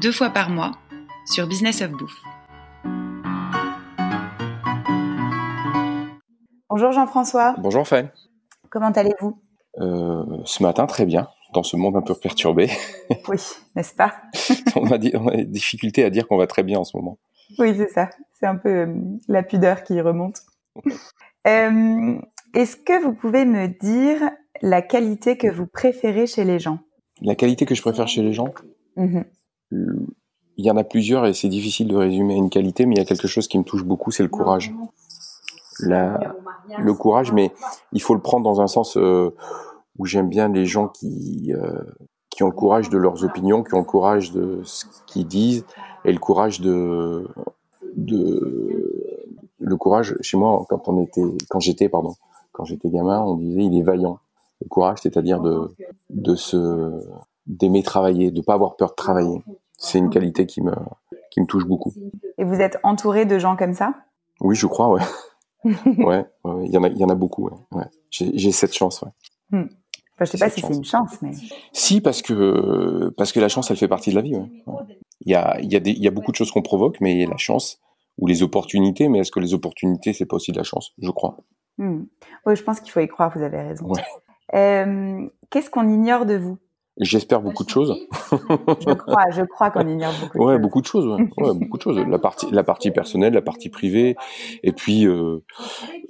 deux fois par mois sur Business of Bouffe. Bonjour Jean-François. Bonjour Fan. Comment allez-vous? Euh, Ce matin, très bien, dans ce monde un peu perturbé. Oui, n'est-ce pas? On, a des, difficultés à dire qu'on va très bien en ce moment. Oui, c'est ça. C'est un peu euh, la pudeur qui remonte. Euh, est-ce que vous pouvez me dire la qualité que vous préférez chez les gens? La qualité que je préfère chez les gens? Mhm. Il y en a plusieurs et c'est difficile de résumer une qualité, mais il y a quelque chose qui me touche beaucoup, c'est le courage. Le courage, mais il faut le prendre dans un sens euh, où j'aime bien les gens qui, euh, qui ont le courage de leurs opinions, qui ont le courage de ce qu'ils disent, et le courage de, de le courage. Chez moi, quand on était, quand j'étais, pardon, quand j'étais gamin, on disait il est vaillant. Le courage, c'est-à-dire de de se d'aimer travailler, de pas avoir peur de travailler. C'est une qualité qui me qui me touche beaucoup. Et vous êtes entouré de gens comme ça? Oui, je crois, ouais. ouais, ouais, il y en a, y en a beaucoup. Ouais, ouais. J'ai, cette chance. Ouais. Enfin, je sais pas si c'est une chance, mais Si, parce que parce que la chance, elle fait partie de la vie. Il y a, y a y a beaucoup de choses qu'on provoque, mais la chance ou les opportunités. Mais est-ce que les opportunités, c'est pas aussi de la chance? Je crois. Hmm. oui, je pense qu'il faut y croire. Vous avez raison. Euh, Qu'est-ce qu'on ignore de vous? J'espère beaucoup de choses. Je crois, je crois qu'on ignore beaucoup. de Ouais, choses. beaucoup de choses. Ouais. Ouais, beaucoup de choses. La partie, la partie personnelle, la partie privée, et puis euh,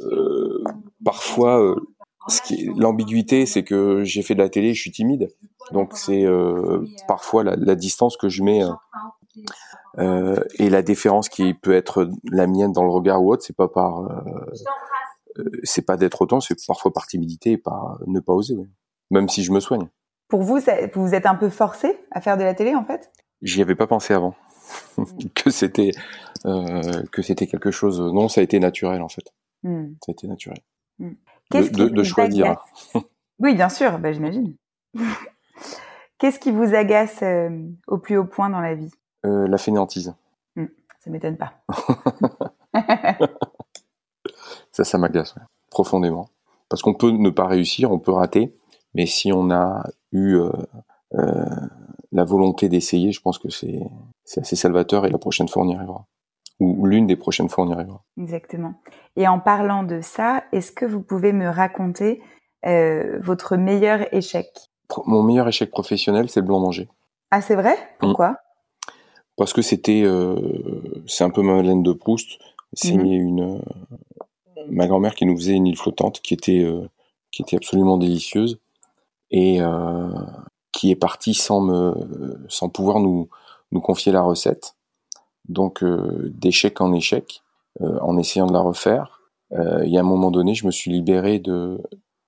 euh, parfois, euh, ce l'ambiguïté, c'est que j'ai fait de la télé, je suis timide, donc c'est parfois la, la distance que je mets euh, et la déférence qui peut être la mienne dans le regard ou autre, c'est pas par, c'est pas d'être autant, c'est parfois par timidité et par ne pas oser. ouais. Même si je me soigne, Pour vous, ça- vous êtes un peu forcé à faire de la télé, en fait? J'y avais pas pensé avant que c'était euh, que c'était quelque chose. Non, ça a été naturel en fait. Hmm. Ça a été naturel. Hmm. De, choisir. Oui, bien sûr, bah, j'imagine. Qu'est-ce qui vous agace euh, au plus haut point dans la vie? Euh, la fainéantise. Ça m'étonne pas. Ça, ça m'agace ouais, profondément. Parce qu'on peut ne pas réussir, on peut rater, mais si on a eu euh, euh, la volonté d'essayer, je pense que c'est c'est assez salvateur et la prochaine fois on y arrivera. Ou l'une des prochaines fois on y arrivera. Exactement. Et en parlant de ça, est-ce que vous pouvez me raconter euh, votre meilleur échec? Mon meilleur échec professionnel, c'est le blanc manger. Ah, c'est vrai? Pourquoi? Parce que c'était, euh, c'est un peu ma Madeleine de Proust. C'est Mhm. une, euh, ma grand-mère qui nous faisait une île flottante qui était, qui était absolument délicieuse et euh, qui est partie sans me, sans pouvoir nous, nous confier la recette. Donc euh, d'échec en échec, euh, en essayant de la refaire. Euh, il y a un moment donné, je me suis libéré de,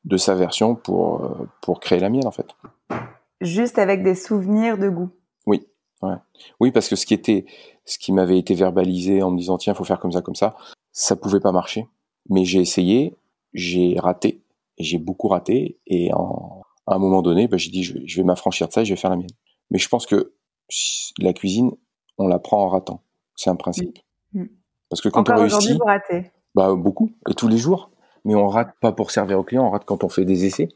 de sa version pour, pour créer la mienne en fait. Juste avec des souvenirs de goût. Oui, parce que ce qui était, ce qui m'avait été verbalisé en me disant tiens, faut faire comme ça, comme ça, ça pouvait pas marcher. Mais j'ai essayé, j'ai raté, j'ai beaucoup raté, et en, à un moment donné, bah, j'ai dit je, je vais m'affranchir de ça, et je vais faire la mienne. Mais je pense que la cuisine, on l'apprend en ratant. C'est un principe. Mm. Parce que quand Encore on aujourd'hui, réussit, vous ratez. bah beaucoup, et tous les jours. Mais on rate pas pour servir au client, on rate quand on fait des essais.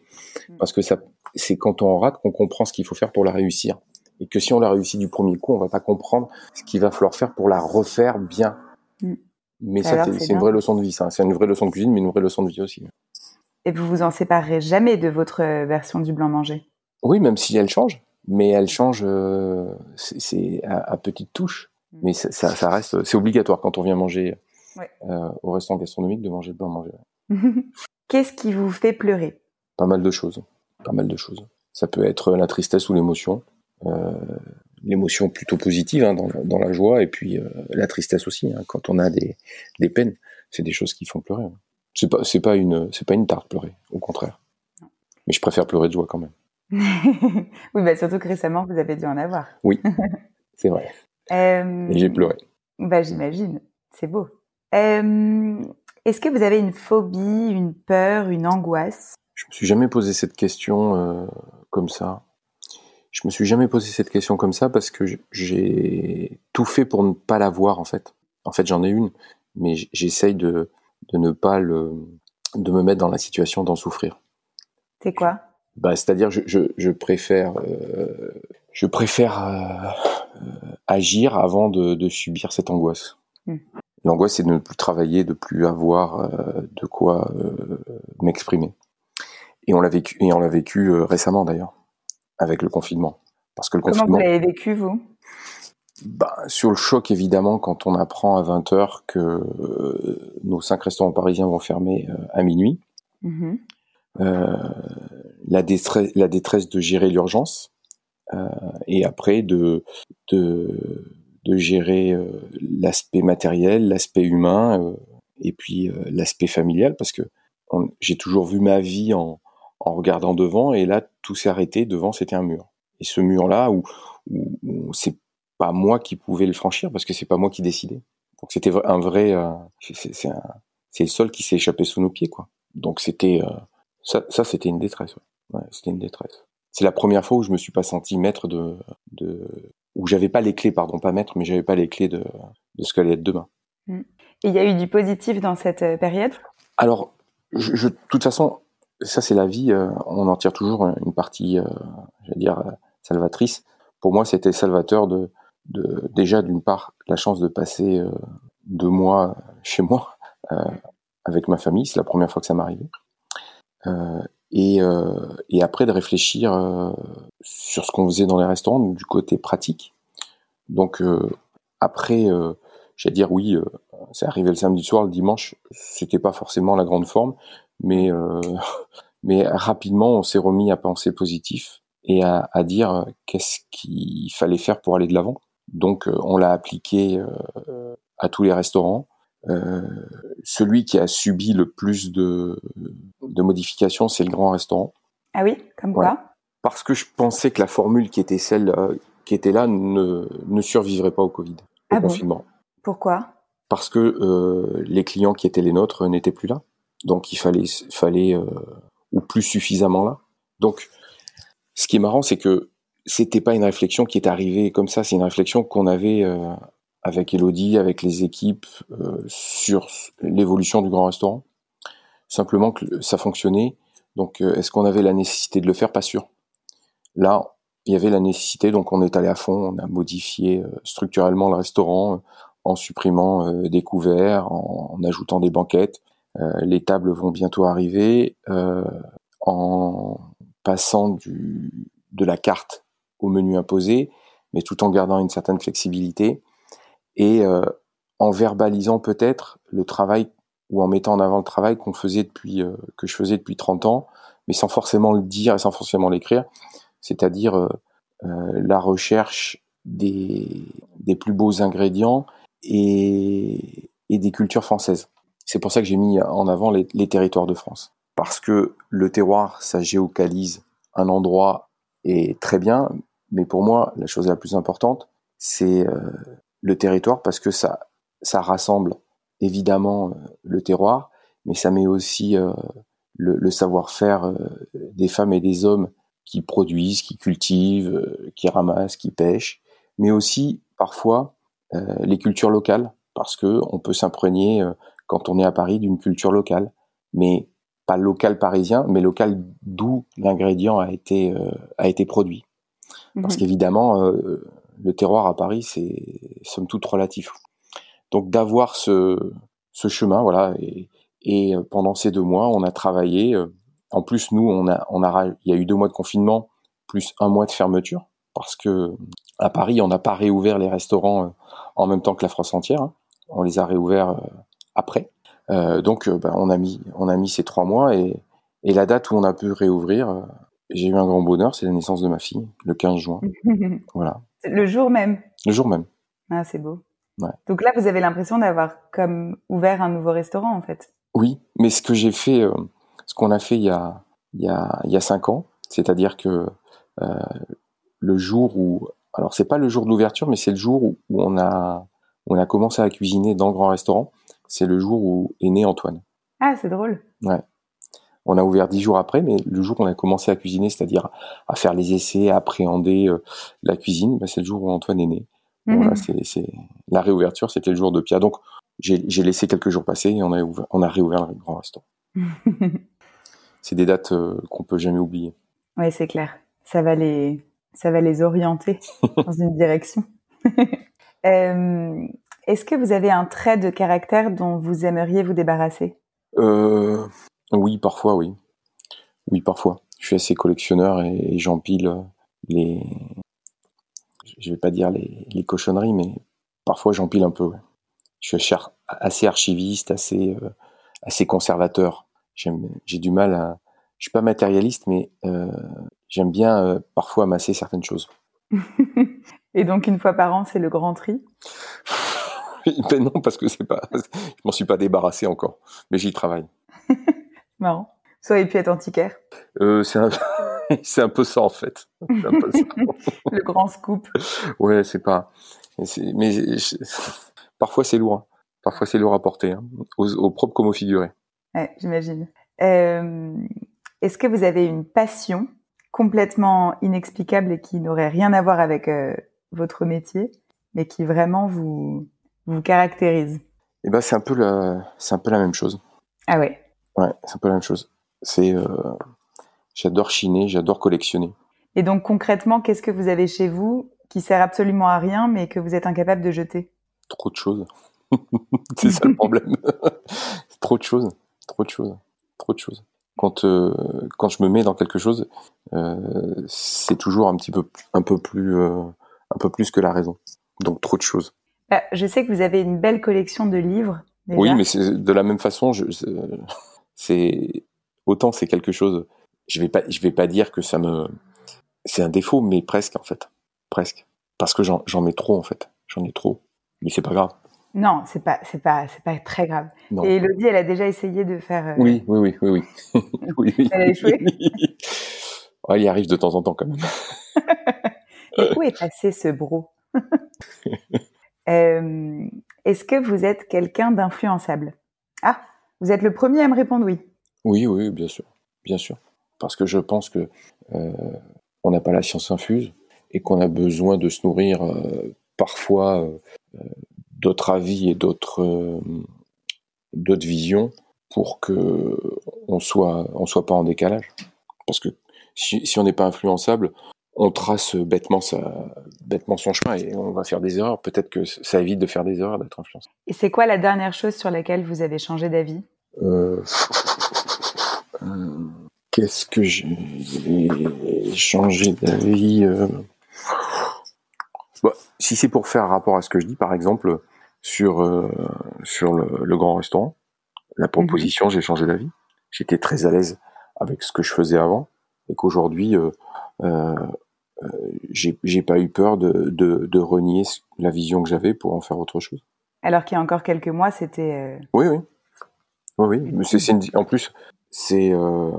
Mm. Parce que ça, c'est quand on rate qu'on comprend ce qu'il faut faire pour la réussir. Et que si on la réussit du premier coup, on va pas comprendre ce qu'il va falloir faire pour la refaire bien. Mm. Mais Alors, ça, c'est c'est une vraie leçon de vie, ça. C'est une vraie leçon de cuisine, mais une vraie leçon de vie aussi. Et vous vous en séparerez jamais de votre euh, version du blanc manger. Oui, même si elle change, mais elle change, euh, c'est à, à petite touche. Mm. Mais ça, ça, ça reste, c'est obligatoire quand on vient manger Ouais. euh, au restaurant gastronomique de manger le blanc manger. Qu'est-ce qui vous fait pleurer? Pas mal de choses. Pas mal de choses. Ça peut être la tristesse ou l'émotion. Euh, l'émotion plutôt positive hein, dans, dans la joie et puis euh, la tristesse aussi. hein, quand on a des, des peines, c'est des choses qui font pleurer. hein. C'est pas c'est pas une c'est pas une tarte pleurer, au contraire. Mais je préfère pleurer de joie quand même. oui, bah surtout que récemment, vous avez dû en avoir. Oui. c'est vrai. Et j'ai pleuré. Bah, j'imagine. C'est beau. Est-ce que vous avez une phobie, une peur, une angoisse? Je me suis jamais posé cette question comme ça. Je me suis jamais posé cette question comme ça parce que j'ai tout fait pour ne pas l'avoir en fait. En fait, j'en ai une, mais j'essaye de, de ne pas le, de me mettre dans la situation d'en souffrir. C'est quoi? Bah, c'est-à-dire, je, je, je, préfère, euh, je préfère euh, agir avant de, de, subir cette angoisse. Hmm. L'angoisse, c'est de ne plus travailler, de plus avoir euh, de quoi m'exprimer. Et on l'a vécu, et on l'a vécu récemment d'ailleurs, avec le confinement. Parce que le Comment vous l'avez vécu, vous? Bah, sur le choc, évidemment, quand on apprend à 20h que nos cinq restaurants parisiens vont fermer à minuit, mm la, détresse, la détresse de gérer l'urgence, et après de, de, de gérer l'aspect matériel, l'aspect humain, et puis l'aspect familial, parce que j'ai toujours vu ma vie en, en regardant devant, et là, tout s'est arrêté, devant, c'était un mur. Et ce mur-là, où, où c'est pas moi qui pouvais le franchir parce que c'est pas moi qui décidais. Donc c'était un vrai, euh, c'est le sol qui s'est échappé sous nos pieds quoi. Donc c'était euh, ça, ça c'était une détresse. Ouais. c'était une détresse. C'est la première fois où je me suis pas senti maître de, de où j'avais pas les clés, pardon, pas maître, mais j'avais pas les clés de, de ce qu'allait être demain. Mm. Et il y a eu du positif dans cette euh, période? Alors, je, de toute façon, ça c'est la vie. on en tire toujours une partie, je vais dire, salvatrice. Pour moi, c'était salvateur de de, déjà d'une part la chance de passer euh, deux mois chez moi euh, avec ma famille, c'est la première fois que ça m'arrivait. Euh, et, et, après de réfléchir sur ce qu'on faisait dans les restaurants, du côté pratique. Donc après, j'allais dire oui, c'est arrivé le samedi soir, le dimanche, c'était pas forcément la grande forme, mais mais rapidement on s'est remis à penser positif et à, à dire qu'est-ce qu'il fallait faire pour aller de l'avant. Donc euh, on l'a appliqué euh, à tous les restaurants. Euh, celui qui a subi le plus de, de modifications, c'est le grand restaurant. Ah oui, comme quoi Parce que je pensais que la formule qui était celle qui était là ne, ne survivrait pas au Covid, au ah confinement. Pourquoi? Parce que euh, les clients qui étaient les nôtres n'étaient plus là. Donc il fallait, fallait euh, ou plus suffisamment là. Donc ce qui est marrant, c'est que c'était pas une réflexion qui est arrivée comme ça, c'est une réflexion qu'on avait euh, avec Elodie, avec les équipes euh, sur l'évolution du grand restaurant. Simplement que ça fonctionnait. Donc euh, est-ce qu'on avait la nécessité de le faire? Pas sûr. Là, il y avait la nécessité, donc on est allé à fond, on a modifié structurellement le restaurant en supprimant des couverts, en, ajoutant des banquettes. les tables vont bientôt arriver. en passant de la carte au menu imposé, mais tout en gardant une certaine flexibilité et euh, en verbalisant peut-être le travail ou en mettant en avant le travail qu'on faisait depuis euh, que je faisais depuis 30 ans, mais sans forcément le dire et sans forcément l'écrire, c'est-à-dire euh, la recherche des, plus beaux ingrédients et, des cultures françaises. C'est pour ça que j'ai mis en avant les, les, territoires de France. Parce que le terroir, ça géocalise un endroit est très bien, mais pour moi, la chose la plus importante, c'est euh, le territoire parce que ça, ça rassemble évidemment euh, le terroir, mais ça met aussi euh, le, le savoir-faire des femmes et des hommes qui produisent, qui cultivent, qui ramassent, qui pêchent, mais aussi parfois les cultures locales, parce que on peut s'imprégner quand on est à Paris d'une culture locale, mais pas local parisien, mais local d'où l'ingrédient a été a été produit. Parce mhm. qu'évidemment, euh, le terroir à Paris, c'est somme toute relatif. Donc d'avoir ce, ce chemin, voilà, et, et, euh, pendant ces deux mois, on a travaillé. Euh, en plus, nous, on a, on a, il y a eu deux mois de confinement plus un mois de fermeture, parce que à Paris, on n'a pas réouvert les restaurants en même temps que la France entière. Hein. On les a réouverts après. Euh, donc, bah, on a mis, on a mis ces trois mois et, et la date où on a pu réouvrir, j'ai eu un grand bonheur, c'est la naissance de ma fille, le 15 juin. voilà. Le jour même Le jour même. Ah, c'est beau. Ouais. Donc là, vous avez l'impression d'avoir comme ouvert un nouveau restaurant, en fait. Oui, mais ce que j'ai fait, euh, ce qu'on a fait il y a, il y a, il y a cinq ans, c'est-à-dire que euh, le jour où alors c'est pas le jour de l'ouverture, mais c'est le jour où, on a on a commencé à cuisiner dans le grand restaurant. C'est le jour où est né Antoine. Ah, c'est drôle. Ouais. On a ouvert dix jours après, mais le jour où on a commencé à cuisiner, c'est-à-dire à faire les essais, à appréhender euh, la cuisine, bah, c'est le jour où Antoine est né. Mhm. la réouverture, c'était le jour de Pia. Donc j'ai laissé quelques jours passer et on a, on a réouvert le grand restaurant. c'est des dates euh, qu'on peut jamais oublier. Oui, c'est clair. Ça va les, ça va les orienter dans une direction. Euh, est-ce que vous avez un trait de caractère dont vous aimeriez vous débarrasser? Euh, Oui, parfois, oui. Oui, parfois. Je suis assez collectionneur et, j'empile les. Je vais pas dire les, cochonneries, mais parfois j'empile un peu. Je suis assez archiviste, assez, euh, assez conservateur. J'ai du mal à. Je suis pas matérialiste, mais j'aime bien parfois amasser certaines choses. Et donc une fois par an, c'est le grand tri? Ben non, parce que c'est pas, je m'en suis pas débarrassé encore, mais j'y travaille. Marrant. Soit être antiquaire. Euh, c'est un... c'est un peu ça en fait. le grand scoop. Ouais, c'est pas. Mais parfois c'est lourd. Hein. Parfois c'est lourd à porter, hein. au, propre comme au figuré. Ouais, j'imagine. Euh, est-ce que vous avez une passion complètement inexplicable et qui n'aurait rien à voir avec euh, votre métier, mais qui vraiment vous, vous caractérise? Eh ben, c'est un peu la, c'est un peu la même chose. Ah ouais. Ouais, c'est un peu la même chose. C'est, euh, j'adore chiner, j'adore collectionner. Et donc concrètement, qu'est-ce que vous avez chez vous qui sert absolument à rien, mais que vous êtes incapable de jeter? Trop de choses. c'est ça le problème. trop de choses, trop de choses, trop de choses. Quand euh, quand je me mets dans quelque chose, euh, c'est toujours un petit peu un peu plus un peu plus que la raison. Donc trop de choses. Bah, je sais que vous avez une belle collection de livres. Oui, mais c'est de la même façon. C'est autant c'est quelque chose. Je vais pas, je vais pas dire que ça me, c'est un défaut, mais presque en fait, presque, parce que j'en mets trop en fait, j'en ai trop. Mais c'est pas grave. Non, c'est pas, c'est pas, c'est pas très grave. Et Elodie, elle a déjà essayé de faire. Euh, oui, oui, oui, oui, oui. oui, Elle a échoué. elle y arrive de temps en temps quand même. Et où est passé ce bro euh, Est-ce que vous êtes quelqu'un d'influençable? Ah, vous êtes le premier à me répondre oui. Oui, oui, bien sûr, bien sûr. Parce que je pense que euh, on n'a pas la science infuse et qu'on a besoin de se nourrir euh, parfois d'autres avis et d'autres d'autres visions pour que on soit on soit pas en décalage. Parce que si on n'est pas influençable, on trace bêtement, bêtement son chemin et on va faire des erreurs. Peut-être que ça évite de faire des erreurs, d'être influencé. Et c'est quoi la dernière chose sur laquelle vous avez changé d'avis? Euh, euh, Qu'est-ce que j'ai changé d'avis euh? bah, Si c'est pour faire rapport à ce que je dis, par exemple, sur, sur le, grand restaurant, la mhm. proposition, j'ai changé d'avis. J'étais très à l'aise avec ce que je faisais avant et qu'aujourd'hui, euh, j'ai pas eu peur de, de, de, renier la vision que j'avais pour en faire autre chose. Alors qu'il y a encore quelques mois, c'était. Euh, oui, oui. Oui, oui. Mais en plus, c'est euh,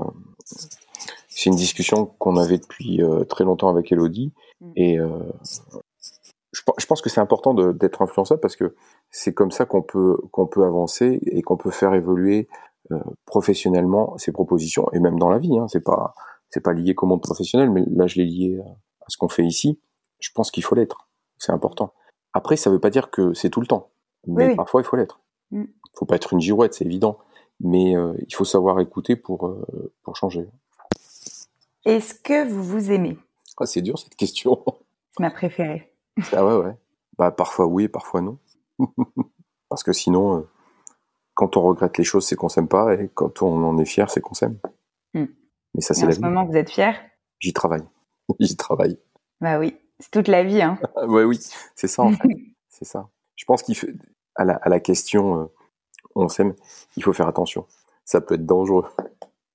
c'est une discussion qu'on avait depuis euh, très longtemps avec Elodie. Mm. Et je, je, pense que c'est important d'être influençable parce que c'est comme ça qu'on peut, qu'on peut avancer et qu'on peut faire évoluer professionnellement ses propositions et même dans la vie. Hein. C'est pas c'est pas lié qu'au monde professionnel, mais là je l'ai lié ce qu'on fait ici, je pense qu'il faut l'être. C'est important. Après, ça ne veut pas dire que c'est tout le temps. Mais parfois, il faut l'être. Il mm. ne faut pas être une girouette, c'est évident. Mais euh, il faut savoir écouter pour, euh, pour changer. Est-ce que vous vous aimez? Ah, C'est dur cette question. C'est ma préférée. ah ouais, ouais. Bah, parfois oui parfois non. Parce que sinon, euh, quand on regrette les choses, c'est qu'on s'aime pas. Et quand on en est fier, c'est qu'on s'aime. Mm. Mais ça, c'est la. En ce moment, vous êtes fier? J'y travaille. J'y travaille. Bah oui, c'est toute la vie. Hein. ouais, oui, c'est ça en fait. c'est ça. Je pense qu'il fait à la, à la question euh, on s'aime, il faut faire attention. Ça peut être dangereux.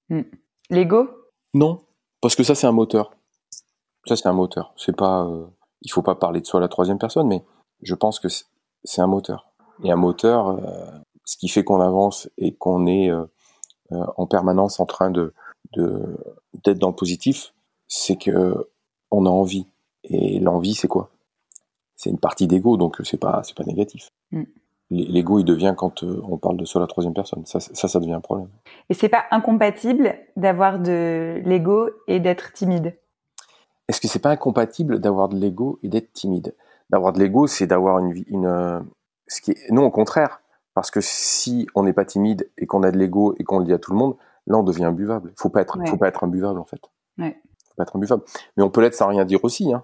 Hmm. L'ego? Non, parce que ça c'est un moteur. Ça c'est un moteur. C'est pas, euh, il faut pas parler de soi à la troisième personne, mais je pense que c'est un moteur. Et un moteur, euh, ce qui fait qu'on avance et qu'on est en permanence en train de d'être dans le positif, c'est que on a envie. Et l'envie, c'est quoi? C'est une partie d'ego, donc c'est pas c'est pas négatif. Mm. L'ego, il devient quand euh, on parle de soi à la troisième personne. Ça, ça, ça devient un problème. Et c'est pas incompatible d'avoir de l'ego et d'être timide? Est-ce que c'est pas incompatible d'avoir de l'ego et d'être timide? D'avoir de l'ego, c'est d'avoir une, une euh, ce qui est, non, au contraire, parce que si on n'est pas timide et qu'on a de l'ego et qu'on le dit à tout le monde, là, on devient imbuvable. Faut pas être, faut pas être imbuvable en fait. Ouais. Pas être imbuvable. Mais on peut l'être sans rien dire aussi. Hein.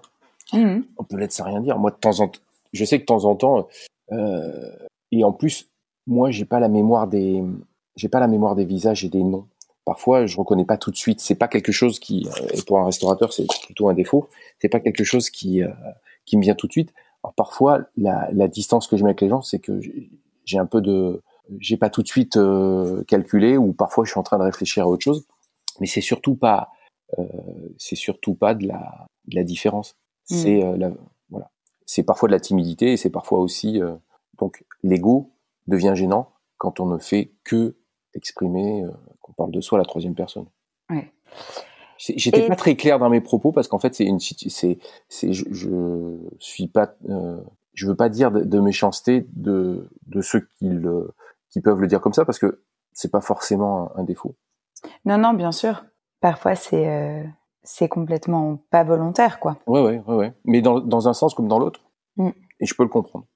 Mhm. On peut l'être sans rien dire. Moi, de temps en temps, je sais que de temps en temps, euh, et en plus, moi, j'ai pas la mémoire des, j'ai pas la mémoire des visages et des noms. Parfois, je reconnais pas tout de suite. C'est pas quelque chose qui, euh, et pour un restaurateur, c'est plutôt un défaut. C'est pas quelque chose qui, euh, qui me vient tout de suite. Alors parfois, la, la distance que je mets avec les gens, c'est que j'ai- un peu de, j'ai pas tout de suite euh, calculé, ou parfois je suis en train de réfléchir à autre chose. Mais c'est surtout pas, c'est surtout pas de la, de la différence. C'est euh, voilà, c'est parfois de la timidité et c'est parfois aussi euh, donc l'ego devient gênant quand on ne fait que exprimer euh, qu'on parle de soi à la troisième personne. Ouais. J'étais Et- pas très clair dans mes propos parce qu'en fait c'est une situ- c'est c'est je, je suis pas euh, je veux pas dire de, de méchanceté de de ceux qui le qui peuvent le dire comme ça parce que c'est pas forcément un, un défaut. Non, non, bien sûr. Parfois, c'est euh, c'est complètement pas volontaire, quoi. Ouais ouais ouais ouais. Mais dans dans un sens comme dans l'autre. Mm. Et je peux le comprendre.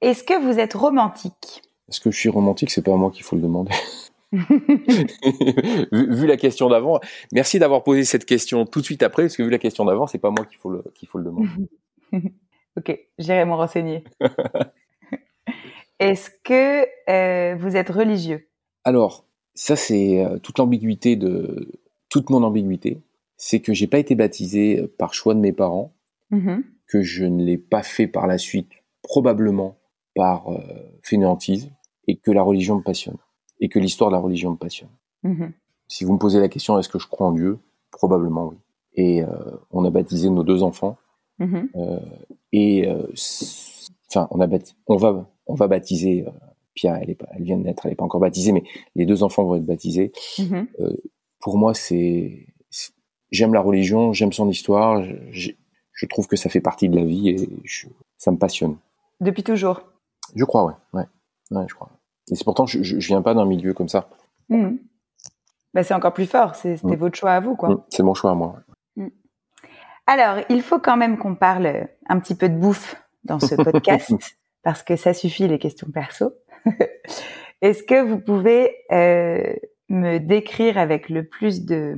Est-ce que vous êtes romantique? Est-ce que je suis romantique? C'est pas à moi qu'il faut le demander. vu, vu la question d'avant, merci d'avoir posé cette question tout de suite après, parce que vu la question d'avant, c'est pas moi qu'il faut le qu'il faut le demander. Ok, j'irai me renseigner. Est-ce que euh, vous êtes religieux? Alors, ça c'est euh, toute l'ambiguïté de toute mon ambiguïté, c'est que j'ai pas été baptisé par choix de mes parents, Mhm. que je ne l'ai pas fait par la suite, probablement par euh, fainéantise, et que la religion me passionne, et que l'histoire de la religion me passionne. Mhm. Si vous me posez la question, est-ce que je crois en Dieu? Probablement oui. Et euh, on a baptisé nos deux enfants. Mhm. Euh, et euh, enfin, on a bapti- on va, on va baptiser. Euh, Pierre, elle, est pas, elle vient de naître, elle n'est pas encore baptisée, mais les deux enfants vont être baptisés. Mhm. Pour moi, c'est, j'aime la religion, j'aime son histoire. je- trouve que ça fait partie de la vie et je- ça me passionne. Depuis toujours Je crois, ouais, ouais, ouais, je crois. Et c'est pourtant, je, je viens pas d'un milieu comme ça. Mhm. Bah, C'est encore plus fort, c'est- c'était Mm. votre choix à vous, quoi. Mm, C'est mon choix à moi. Alors, il faut quand même qu'on parle un petit peu de bouffe dans ce podcast, parce que ça suffit les questions perso. Est-ce que vous pouvez euh, me décrire avec le plus de,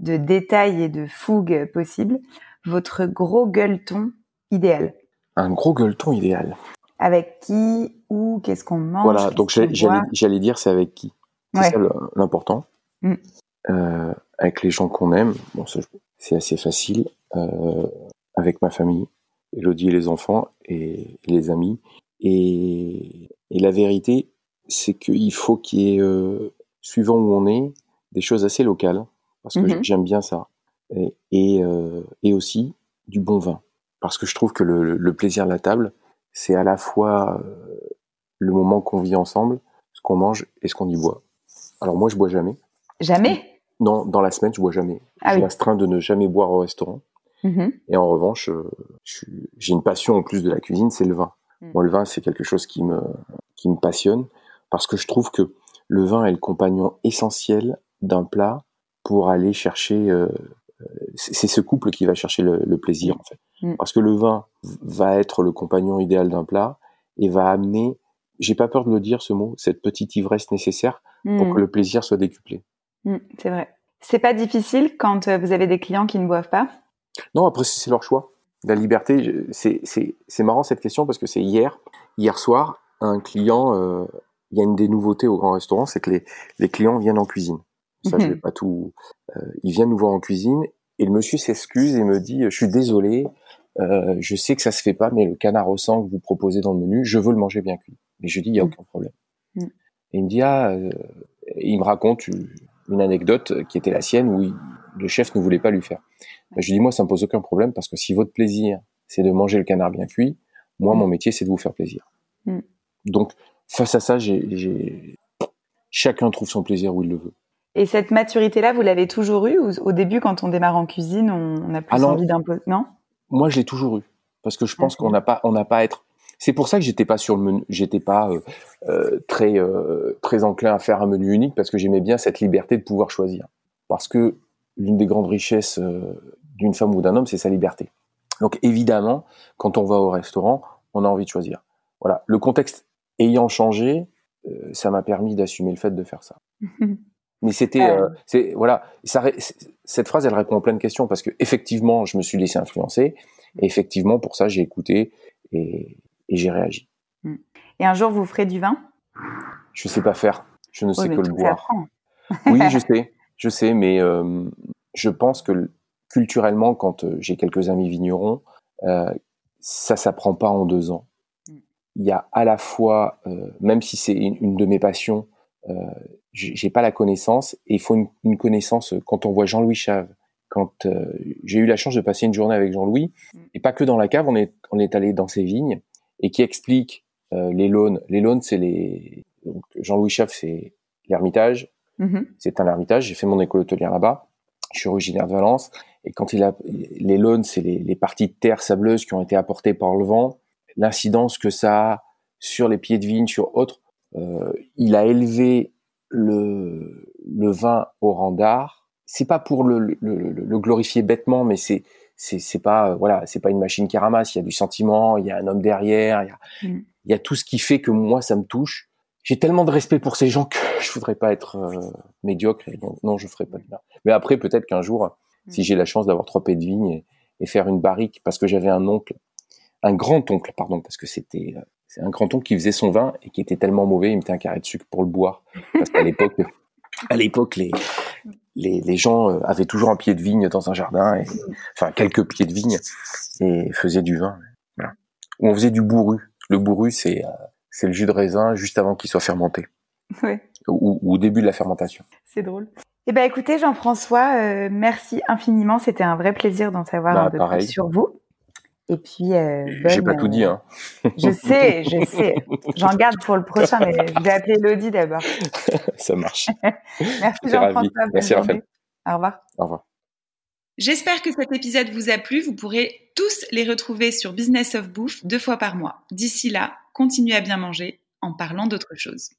de détails et de fougue possible votre gros gueuleton idéal? Un gros gueuleton idéal. Avec qui, où, qu'est-ce qu'on mange Voilà, donc j'allais, dire c'est avec qui. C'est Ouais. ça l'important. Mm. Euh, avec les gens qu'on aime, bon, c'est assez facile. Euh, avec ma famille, Elodie et les enfants et, et les amis. Et, et la vérité, c'est qu'il faut qu'il y ait, euh, suivant où on est, des choses assez locales, parce que Mhm. j'aime bien ça. Et, et, euh, et aussi du bon vin. Parce que je trouve que le, le plaisir de la table, c'est à la fois euh, le moment qu'on vit ensemble, ce qu'on mange et ce qu'on y boit. Alors moi, je bois jamais. Jamais? Non, dans la semaine, je bois jamais. Ah je oui. m'astreins de ne jamais boire au restaurant. Mhm. Et en revanche, j'ai une passion en plus de la cuisine, c'est le vin. Mm. Moi, le vin, c'est quelque chose qui me, qui me passionne parce que je trouve que le vin est le compagnon essentiel d'un plat pour aller chercher. euh, c'est ce couple qui va chercher le, le plaisir, en fait. Mm. Parce que le vin va être le compagnon idéal d'un plat et va amener, j'ai pas peur de le dire ce mot, cette petite ivresse nécessaire pour Mhm. que le plaisir soit décuplé. C'est vrai. C'est pas difficile quand euh, vous avez des clients qui ne boivent pas? Non, après, c'est leur choix. La liberté, c'est marrant cette question parce que c'est hier, hier soir, un client, euh, il y a une des nouveautés au grand restaurant, c'est que les, les clients viennent en cuisine. Ça, je Mhm. vais pas tout. Euh, ils viennent nous voir en cuisine et le monsieur s'excuse et me dit Je suis désolé, euh, je sais que ça se fait pas, mais le canard au sang que vous proposez dans le menu, je veux le manger bien cuit. Et je dis Il y a Mhm. aucun problème. Mhm. Et il me dit Ah, euh, et il me raconte une anecdote qui était la sienne où il- le chef ne voulait pas lui faire. Ben, je lui dis, moi, ça me pose aucun problème parce que si votre plaisir, c'est de manger le canard bien cuit, moi, Mm. mon métier, c'est de vous faire plaisir. Mm. Donc, face à ça, j'ai, chacun trouve son plaisir où il le veut. Et cette maturité-là, vous l'avez toujours eue ou au début, quand on démarre en cuisine, on, a plus Ah envie d'imposer Non? Moi, je l'ai toujours eu. parce que je pense qu'on n'a pas, on n'a pas à être. C'est pour ça que j'étais pas sur le menu, j'étais pas euh, euh, très euh, très enclin à faire un menu unique parce que j'aimais bien cette liberté de pouvoir choisir. Parce que l'une des grandes richesses d'une femme ou d'un homme, c'est sa liberté. Donc évidemment, quand on va au restaurant, on a envie de choisir. Voilà, le contexte ayant changé, ça m'a permis d'assumer le fait de faire ça. Mais c'était, euh, c'est voilà, ça, cette phrase, elle répond à plein de questions parce que effectivement, je me suis laissé influencer et effectivement, pour ça, j'ai écouté et, et j'ai réagi. Mm. Et un jour, vous ferez du vin? Je sais pas faire. Je ne sais que le boire. oui, je sais, je sais, mais euh, je pense que culturellement, quand euh, j'ai quelques amis vignerons, euh, ça s'apprend pas en deux ans. Il y a à la fois, euh, même si c'est une, une, de mes passions, euh, j'ai pas la connaissance et il faut une, une, connaissance quand on voit Jean-Louis Chave. Quand euh, j'ai eu la chance de passer une journée avec Jean-Louis mm. et pas que dans la cave on est on est allé dans ses vignes et qui explique euh, les lawns les lawns c'est les Jean-Louis Chave c'est l'Ermitage. Mm-hmm. c'est un ermitage. J'ai fait mon école hôtelière là-bas. Je suis originaire de Valence. Et quand il a les lawns c'est les, les parties de terre sableuse qui ont été apportées par le vent l'incidence que ça a sur les pieds de vigne sur autres euh, il a élevé le, le vin au rang d'art. C'est pas pour le, le, le, glorifier bêtement, mais c'est c'est pas euh, voilà c'est pas une machine qui ramasse. Il y a du sentiment, il y a un homme derrière, il y a mm. il y a tout ce qui fait que moi ça me touche. J'ai tellement de respect pour ces gens que je voudrais pas être euh, médiocre. Donc, non, je ferai pas de bien. Mais après, peut-être qu'un jour, mm. si j'ai la chance d'avoir trois pets de vigne et, et, faire une barrique, parce que j'avais un oncle, un grand oncle, pardon, parce que c'était c'est un grand oncle qui faisait son vin et qui était tellement mauvais, il mettait un carré de sucre pour le boire. Parce qu'à l'époque, à l'époque, les, les, les, gens euh, avaient toujours un pied de vigne dans un jardin, et, enfin quelques pieds de vigne, et faisaient du vin. Voilà. Ou on faisait du bourru. Le bourru, c'est euh, c'est le jus de raisin juste avant qu'il soit fermenté. Oui. Ou, ou, au début de la fermentation. C'est drôle. Eh ben écoutez Jean-François, euh, merci infiniment. C'était un vrai plaisir d'en savoir bah, un peu plus sur vous. Et puis, euh, j'ai pas tout dit, hein. Je sais, je sais. J'en garde pour le prochain, mais je vais appeler Elodie d'abord. Ça marche. Merci Jean-François. Merci Raphaël. Au revoir. Au revoir. J'espère que cet épisode vous a plu. Vous pourrez tous les retrouver sur Business of Bouffe deux fois par mois. D'ici là, continuez à bien manger en parlant d'autre chose.